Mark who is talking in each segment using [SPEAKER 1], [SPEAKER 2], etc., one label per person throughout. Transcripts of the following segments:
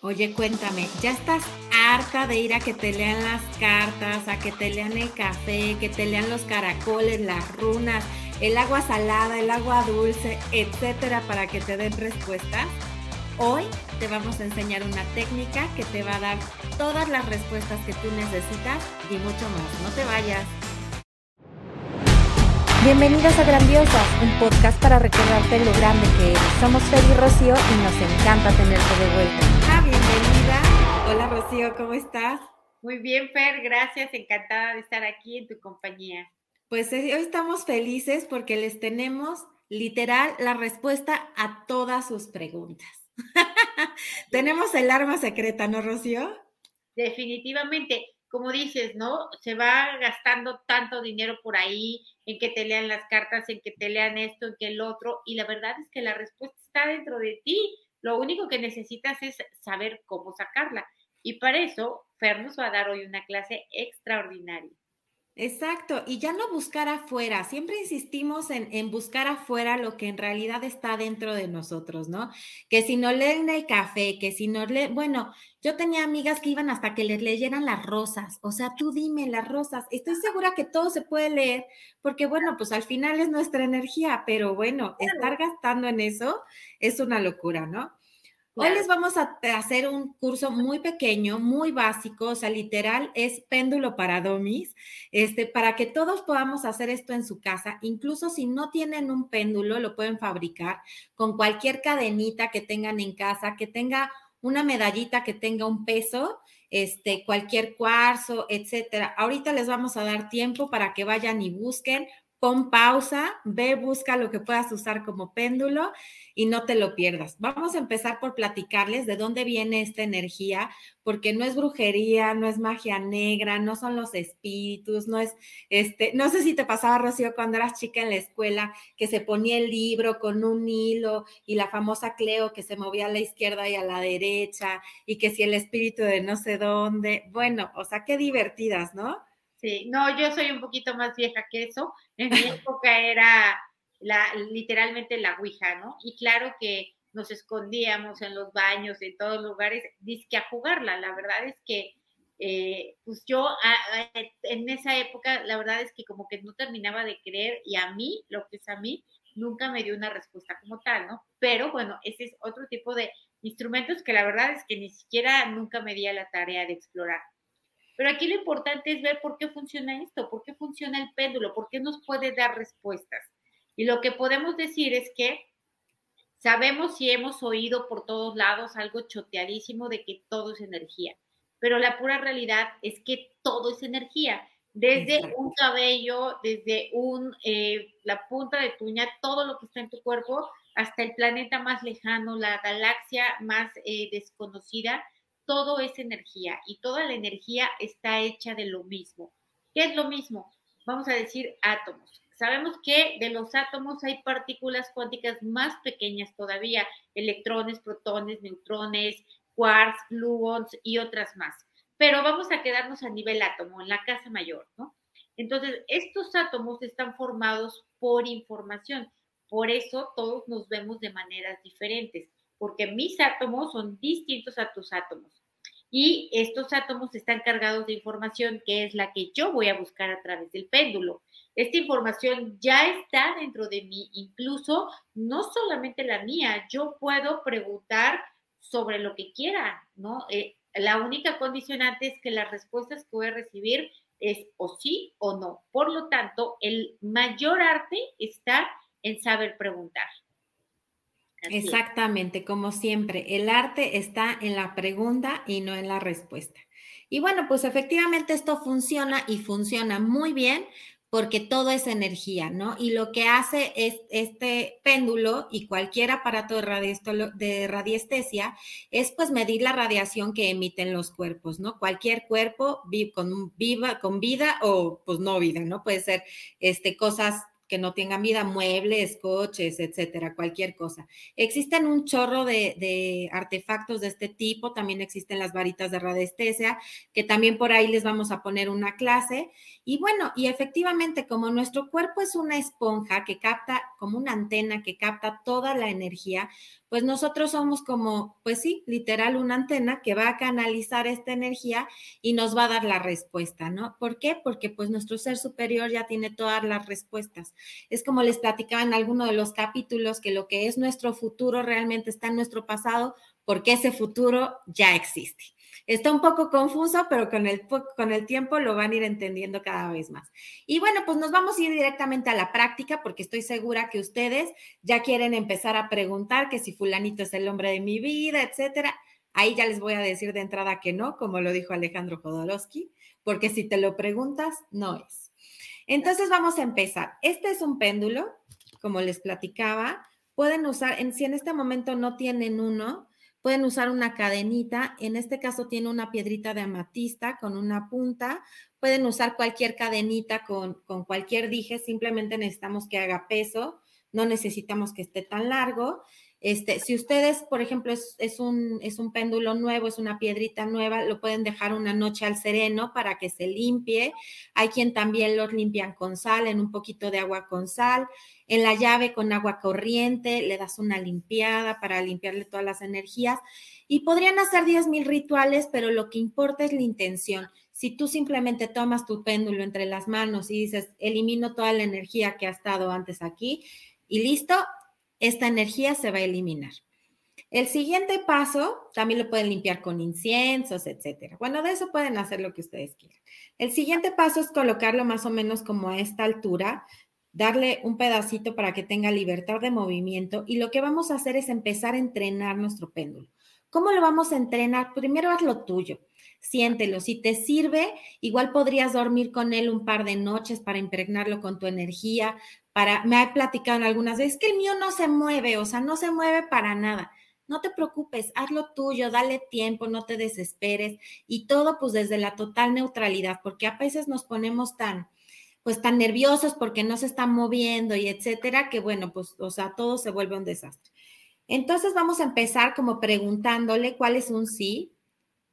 [SPEAKER 1] Oye, cuéntame, ¿ya estás harta de ir a que te lean las cartas, a que te lean el café, que te lean los caracoles, las runas, el agua salada, el agua dulce, etcétera, para que te den respuestas? Hoy te vamos a enseñar una técnica que te va a dar todas las respuestas que tú necesitas y mucho más. No te vayas.
[SPEAKER 2] Bienvenidas a Grandiosas, un podcast para recordarte lo grande que eres. Somos Fer y Rocío y nos encanta tenerte de vuelta.
[SPEAKER 1] Rocío, ¿cómo estás?
[SPEAKER 3] Muy bien, Fer, gracias. Encantada de estar aquí en tu compañía.
[SPEAKER 1] Pues eh, hoy estamos felices porque les tenemos literal la respuesta a todas sus preguntas. tenemos el arma secreta, ¿no, Rocío?
[SPEAKER 3] Definitivamente como dices, ¿no? Se va gastando tanto dinero por ahí en que te lean las cartas, en que te lean esto, en que el otro, y la verdad es que la respuesta está dentro de ti. Lo único que necesitas es saber cómo sacarla. Y para eso, Fer nos va a dar hoy una clase extraordinaria.
[SPEAKER 1] Exacto, y ya no buscar afuera, siempre insistimos en, buscar afuera lo que en realidad está dentro de nosotros, ¿no? Que si no leen el café, que si no leen, bueno, yo tenía amigas que iban hasta que les leyeran las rosas, o sea, tú dime las rosas, estoy segura que todo se puede leer, porque bueno, pues al final es nuestra energía, pero bueno, estar gastando en eso es una locura, ¿no? Hoy les vamos a hacer un curso muy pequeño, muy básico, o sea, literal es péndulo para domis, este, para que todos podamos hacer esto en su casa. Incluso si no tienen un péndulo, lo pueden fabricar con cualquier cadenita que tengan en casa, que tenga una medallita que tenga un peso, este, cualquier cuarzo, etcétera. Ahorita les vamos a dar tiempo para que vayan y busquen pon pausa, ve, busca lo que puedas usar como péndulo y no te lo pierdas. Vamos a empezar por platicarles de dónde viene esta energía, porque no es brujería, no es magia negra, no son los espíritus, no es este, no sé si te pasaba, Rocío, cuando eras chica en la escuela, que se ponía el libro con un hilo y la famosa Cleo que se movía a la izquierda y a la derecha y que si el espíritu de no sé dónde, bueno, o sea, qué divertidas, ¿no?
[SPEAKER 3] Sí, no, yo soy un poquito más vieja que eso. En mi época era la, literalmente la Ouija, ¿no? Y claro que nos escondíamos en los baños, en todos lugares, disque a jugarla. La verdad es que, eh, pues yo en esa época, la verdad es que como que no terminaba de creer y a mí, lo que es a mí, nunca me dio una respuesta como tal, ¿no? Pero bueno, ese es otro tipo de instrumentos que la verdad es que ni siquiera nunca me di a la tarea de explorar. Pero aquí lo importante es ver por qué funciona esto, por qué funciona el péndulo, por qué nos puede dar respuestas. Y lo que podemos decir es que sabemos si hemos oído por todos lados algo choteadísimo de que todo es energía, pero la pura realidad es que todo es energía. Desde un cabello, desde un, eh, la punta de tuña, todo lo que está en tu cuerpo, hasta el planeta más lejano, la galaxia más eh, desconocida, todo es energía y toda la energía está hecha de lo mismo. ¿Qué es lo mismo? Vamos a decir átomos. Sabemos que de los átomos hay partículas cuánticas más pequeñas todavía, electrones, protones, neutrones, quarks, gluons y otras más. Pero vamos a quedarnos a nivel átomo, en la casa mayor, ¿no? Entonces, estos átomos están formados por información. Por eso todos nos vemos de maneras diferentes, porque mis átomos son distintos a tus átomos y estos átomos están cargados de información que es la que yo voy a buscar a través del péndulo. Esta información ya está dentro de mí, incluso no solamente la mía, yo puedo preguntar sobre lo que quiera, ¿no? Eh, la única condicionante es que las respuestas que voy a recibir es o sí o no. Por lo tanto, el mayor arte está en saber preguntar.
[SPEAKER 1] Exactamente, como siempre, el arte está en la pregunta y no en la respuesta. Y bueno, pues efectivamente esto funciona y funciona muy bien porque todo es energía, ¿no? Y lo que hace es este péndulo y cualquier aparato de, de radiestesia es pues medir la radiación que emiten los cuerpos, ¿no? Cualquier cuerpo con, viva, con vida o pues no vida, ¿no? Puede ser este, cosas que no tengan vida, muebles, coches, etcétera, cualquier cosa. Existen un chorro de, artefactos de este tipo, también existen las varitas de radiestesia, que también por ahí les vamos a poner una clase. Y bueno, y efectivamente, como nuestro cuerpo es una esponja que capta, como una antena que capta toda la energía, pues nosotros somos como, pues sí, literal una antena que va a canalizar esta energía y nos va a dar la respuesta, ¿no? ¿Por qué? Porque pues nuestro ser superior ya tiene todas las respuestas. Es como les platicaba en alguno de los capítulos que lo que es nuestro futuro realmente está en nuestro pasado porque ese futuro ya existe. Está un poco confuso, pero con el, con el tiempo lo van a ir entendiendo cada vez más. Y bueno, pues nos vamos a ir directamente a la práctica porque estoy segura que ustedes ya quieren empezar a preguntar que si fulanito es el hombre de mi vida, etcétera. Ahí ya les voy a decir de entrada que no, como lo dijo Alejandro Jodorowsky, porque si te lo preguntas, no es. Entonces vamos a empezar. Este es un péndulo, como les platicaba. Pueden usar, en, si en este momento no tienen uno, Pueden usar una cadenita, en este caso tiene una piedrita de amatista con una punta. Pueden usar cualquier cadenita con, con cualquier dije, simplemente necesitamos que haga peso, no necesitamos que esté tan largo. Este, si ustedes, por ejemplo, es, un, es un péndulo nuevo, es una piedrita nueva, lo pueden dejar una noche al sereno para que se limpie. Hay quien también los limpian con sal, en un poquito de agua con sal. En la llave con agua corriente, le das una limpiada para limpiarle todas las energías. Y podrían hacer 10.000 rituales, pero lo que importa es la intención. Si tú simplemente tomas tu péndulo entre las manos y dices, elimino toda la energía que ha estado antes aquí, y listo, esta energía se va a eliminar. El siguiente paso también lo pueden limpiar con inciensos, etcétera. Bueno, de eso pueden hacer lo que ustedes quieran. El siguiente paso es colocarlo más o menos como a esta altura, darle un pedacito para que tenga libertad de movimiento y lo que vamos a hacer es empezar a entrenar nuestro péndulo. ¿Cómo lo vamos a entrenar? Primero haz lo tuyo, siéntelo. Si te sirve, igual podrías dormir con él un par de noches para impregnarlo con tu energía, me ha platicado algunas veces que el mío no se mueve, o sea, no se mueve para nada. No te preocupes, haz lo tuyo, dale tiempo, no te desesperes y todo pues desde la total neutralidad, porque a veces nos ponemos tan, pues tan nerviosos porque no se están moviendo y etcétera, que bueno, pues, o sea, todo se vuelve un desastre. Entonces vamos a empezar como preguntándole cuál es un sí.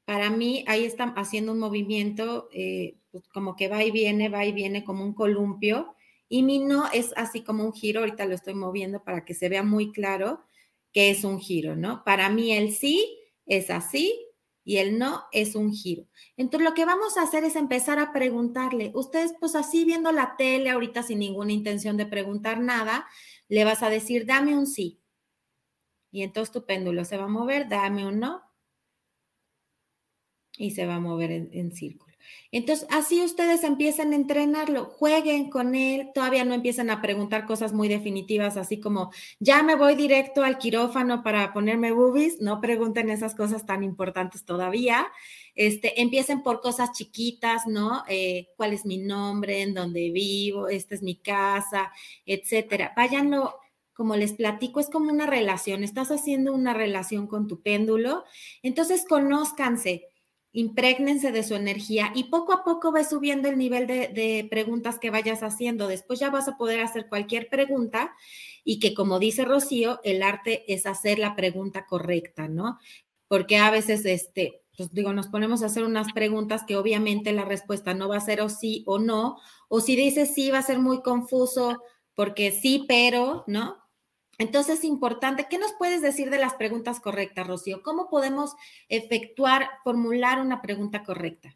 [SPEAKER 1] Para mí, ahí están haciendo un movimiento, eh, pues como que va y viene, va y viene como un columpio. Y mi no es así como un giro, ahorita lo estoy moviendo para que se vea muy claro que es un giro, ¿no? Para mí el sí es así y el no es un giro. Entonces lo que vamos a hacer es empezar a preguntarle, ustedes pues así viendo la tele ahorita sin ninguna intención de preguntar nada, le vas a decir, dame un sí. Y entonces tu péndulo se va a mover, dame un no. Y se va a mover en, en círculo. Entonces, así ustedes empiezan a entrenarlo, jueguen con él, todavía no empiezan a preguntar cosas muy definitivas, así como, ya me voy directo al quirófano para ponerme boobies, no pregunten esas cosas tan importantes todavía. Este, empiecen por cosas chiquitas, ¿no? Eh, ¿Cuál es mi nombre? ¿En dónde vivo? ¿Esta es mi casa? Etcétera. Váyanlo como les platico, es como una relación, estás haciendo una relación con tu péndulo, entonces conózcanse, imprégnense de su energía y poco a poco va subiendo el nivel de, preguntas que vayas haciendo. Después ya vas a poder hacer cualquier pregunta y que como dice Rocío, el arte es hacer la pregunta correcta, ¿no? Porque a veces, este, pues digo, nos ponemos a hacer unas preguntas que obviamente la respuesta no va a ser o sí o no, o si dices sí va a ser muy confuso porque sí, pero, ¿no? Entonces es importante, ¿qué nos puedes decir de las preguntas correctas, Rocío? ¿Cómo podemos efectuar, formular una pregunta correcta?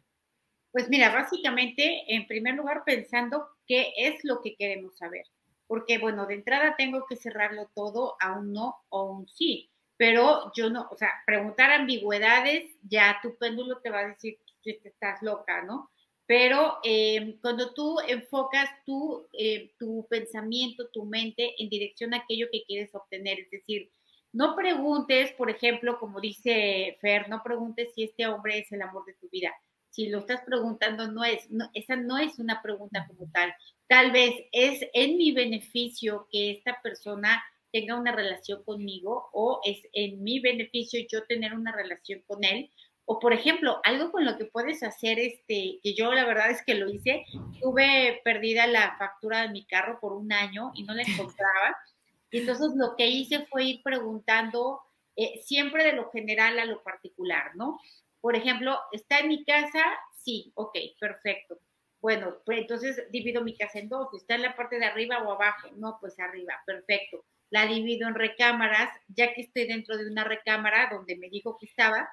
[SPEAKER 3] Pues mira, básicamente, en primer lugar, pensando qué es lo que queremos saber. Porque, bueno, de entrada tengo que cerrarlo todo a un no o un sí. Pero yo no, o sea, preguntar ambigüedades, ya tu péndulo te va a decir que estás loca, ¿no? Pero em, cuando tú enfocas tu, eh, tu pensamiento, tu mente en dirección a aquello que quieres obtener, es decir, no preguntes, por ejemplo, como dice Fer, no preguntes si este hombre es el amor de tu vida. Si lo estás preguntando, no es, esa no es una pregunta como tal. Tal vez es en mi beneficio que esta persona tenga una relación conmigo o es en mi beneficio yo tener una relación con él o por ejemplo, algo con lo que puedes hacer, este, que yo la verdad es que lo hice, tuve perdida la factura de mi carro por un año y no la encontraba. Y entonces lo que hice fue ir preguntando eh, siempre de lo general a lo particular, ¿no? Por ejemplo, ¿está en mi casa? Sí, ok, perfecto. Bueno, pues entonces divido mi casa en dos. ¿Está en la parte de arriba o abajo? No, pues arriba, perfecto. la divido en recámaras, ya que estoy dentro de una recámara donde me dijo que estaba,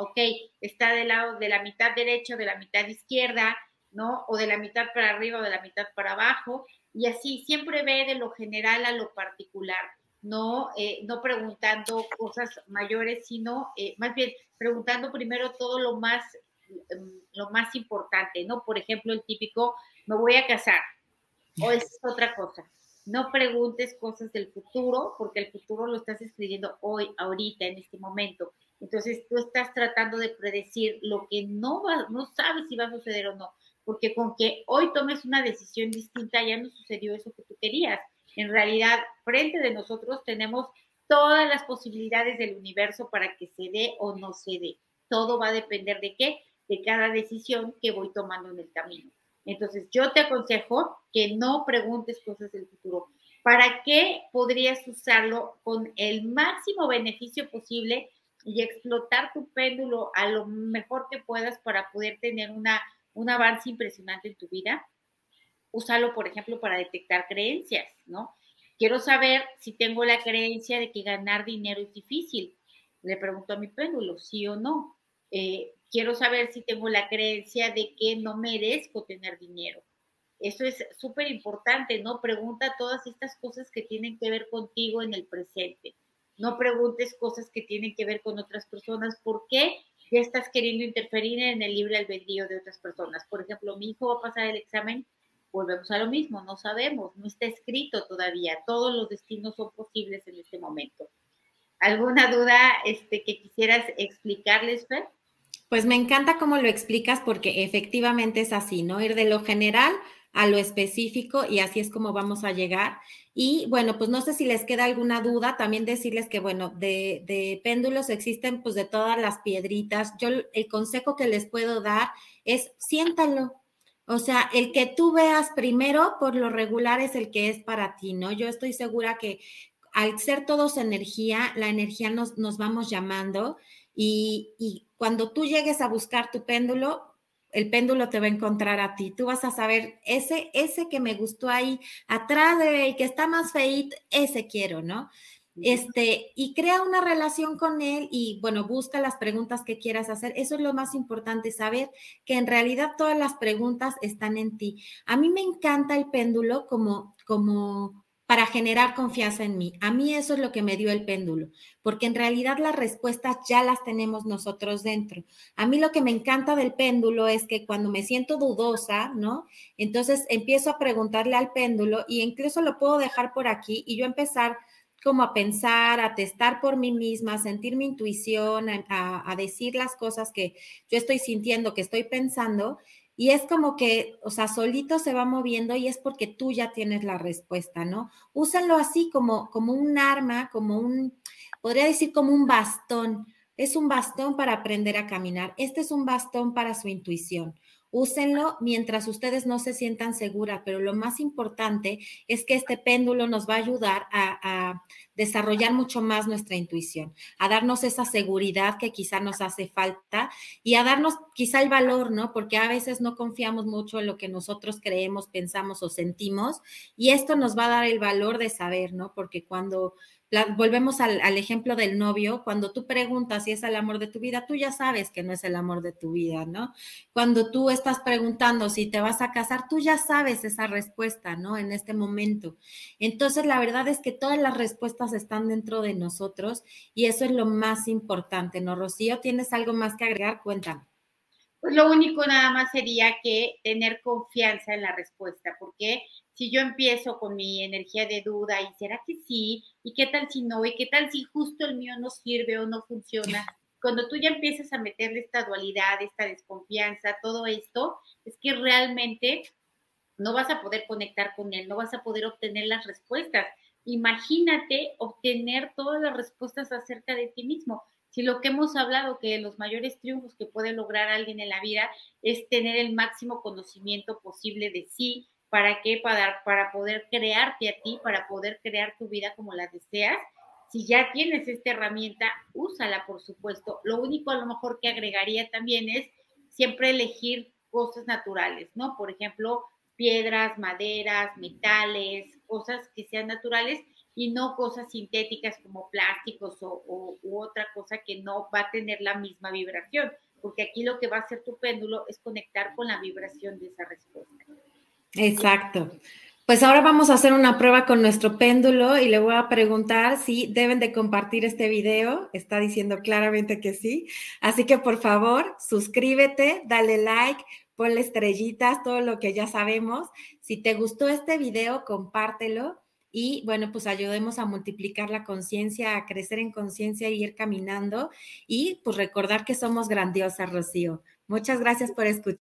[SPEAKER 3] ok, está del lado de la mitad derecha, de la mitad izquierda, ¿no? O de la mitad para arriba o de la mitad para abajo, y así siempre ve de lo general a lo particular, no, eh, no preguntando cosas mayores, sino eh, más bien preguntando primero todo lo más, em, lo más importante, ¿no? Por ejemplo, el típico, me voy a casar, o es otra cosa. No preguntes cosas del futuro, porque el futuro lo estás escribiendo hoy, ahorita, en este momento. Entonces tú estás tratando de predecir lo que no, va, no sabes si va a suceder o no, porque con que hoy tomes una decisión distinta ya no sucedió eso que tú querías. En realidad, frente de nosotros tenemos todas las posibilidades del universo para que se dé o no se dé. Todo va a depender de qué? De cada decisión que voy tomando en el camino. Entonces, yo te aconsejo que no preguntes cosas del futuro. ¿Para qué podrías usarlo con el máximo beneficio posible y explotar tu péndulo a lo mejor que puedas para poder tener una, un avance impresionante en tu vida? Úsalo, por ejemplo, para detectar creencias, ¿no? Quiero saber si tengo la creencia de que ganar dinero es difícil. Le pregunto a mi péndulo, sí o no. Eh, quiero saber si tengo la creencia de que no merezco tener dinero. Eso es súper importante, ¿no? Pregunta todas estas cosas que tienen que ver contigo en el presente. No preguntes cosas que tienen que ver con otras personas. ¿Por qué? Ya estás queriendo interferir en el libre albedrío de otras personas. Por ejemplo, mi hijo va a pasar el examen, volvemos a lo mismo, no sabemos, no está escrito todavía. Todos los destinos son posibles en este momento. ¿Alguna duda este, que quisieras explicarles, Fer?
[SPEAKER 1] Pues me encanta cómo lo explicas porque efectivamente es así, ¿no? Ir de lo general a lo específico y así es como vamos a llegar. Y bueno, pues no sé si les queda alguna duda, también decirles que bueno, de, de, péndulos existen pues de todas las piedritas. Yo el consejo que les puedo dar es siéntalo. O sea, el que tú veas primero por lo regular es el que es para ti, ¿no? Yo estoy segura que al ser todos energía, la energía nos, nos vamos llamando y, y cuando tú llegues a buscar tu péndulo, el péndulo te va a encontrar a ti. Tú vas a saber, ese, ese que me gustó ahí, atrás de él, que está más feito, ese quiero, ¿no? Este, y crea una relación con él y bueno, busca las preguntas que quieras hacer. Eso es lo más importante, saber que en realidad todas las preguntas están en ti. A mí me encanta el péndulo como, como para generar confianza en mí. A mí eso es lo que me dio el péndulo, porque en realidad las respuestas ya las tenemos nosotros dentro. A mí lo que me encanta del péndulo es que cuando me siento dudosa, ¿no? Entonces empiezo a preguntarle al péndulo y incluso lo puedo dejar por aquí y yo empezar como a pensar, a testar por mí misma, a sentir mi intuición, a, a decir las cosas que yo estoy sintiendo, que estoy pensando y es como que, o sea, solito se va moviendo y es porque tú ya tienes la respuesta, ¿no? Úsenlo así como, como un arma, como un, podría decir como un bastón. Es un bastón para aprender a caminar. Este es un bastón para su intuición. Úsenlo mientras ustedes no se sientan seguras, pero lo más importante es que este péndulo nos va a ayudar a, desarrollar mucho más nuestra intuición, a darnos esa seguridad que quizá nos hace falta y a darnos quizá el valor, ¿no? Porque a veces no confiamos mucho en lo que nosotros creemos, pensamos o sentimos y esto nos va a dar el valor de saber, ¿no? Porque cuando volvemos al, al, ejemplo del novio, cuando tú preguntas si es el amor de tu vida, tú ya sabes que no es el amor de tu vida, ¿no? Cuando tú estás preguntando si te vas a casar, tú ya sabes esa respuesta, ¿no? En este momento. Entonces, la verdad es que todas las respuestas están dentro de nosotros y eso es lo más importante, ¿no? Rocío, ¿tienes algo más que agregar? Cuéntame.
[SPEAKER 3] Pues lo único nada más sería que tener confianza en la respuesta, porque si yo empiezo con mi energía de duda y será que sí, y qué tal si no, y qué tal si justo el mío no sirve o no funciona, cuando tú ya empiezas a meterle esta dualidad, esta desconfianza, todo esto, es que realmente no vas a poder conectar con él, no vas a poder obtener las respuestas. Imagínate obtener todas las respuestas acerca de ti mismo. Si lo que hemos hablado, que los mayores triunfos que puede lograr alguien en la vida es tener el máximo conocimiento posible de sí, ¿Para qué? Para, para poder crearte a ti, para poder crear tu vida como la deseas. Si ya tienes esta herramienta, úsala, por supuesto. Lo único a lo mejor que agregaría también es siempre elegir cosas naturales, ¿no? Por ejemplo, piedras, maderas, metales, cosas que sean naturales y no cosas sintéticas como plásticos o, otra cosa que no va a tener la misma vibración, porque aquí lo que va a hacer tu péndulo es conectar con la vibración de esa respuesta.
[SPEAKER 1] Exacto. Pues ahora vamos a hacer una prueba con nuestro péndulo y le voy a preguntar si deben de compartir este video. Está diciendo claramente que sí. Así que por favor, suscríbete, dale like, ponle estrellitas, todo lo que ya sabemos. Si te gustó este video, compártelo y bueno, pues ayudemos a multiplicar la conciencia, a crecer en conciencia y ir caminando y pues recordar que somos grandiosas, Rocío. Muchas gracias por escuchar.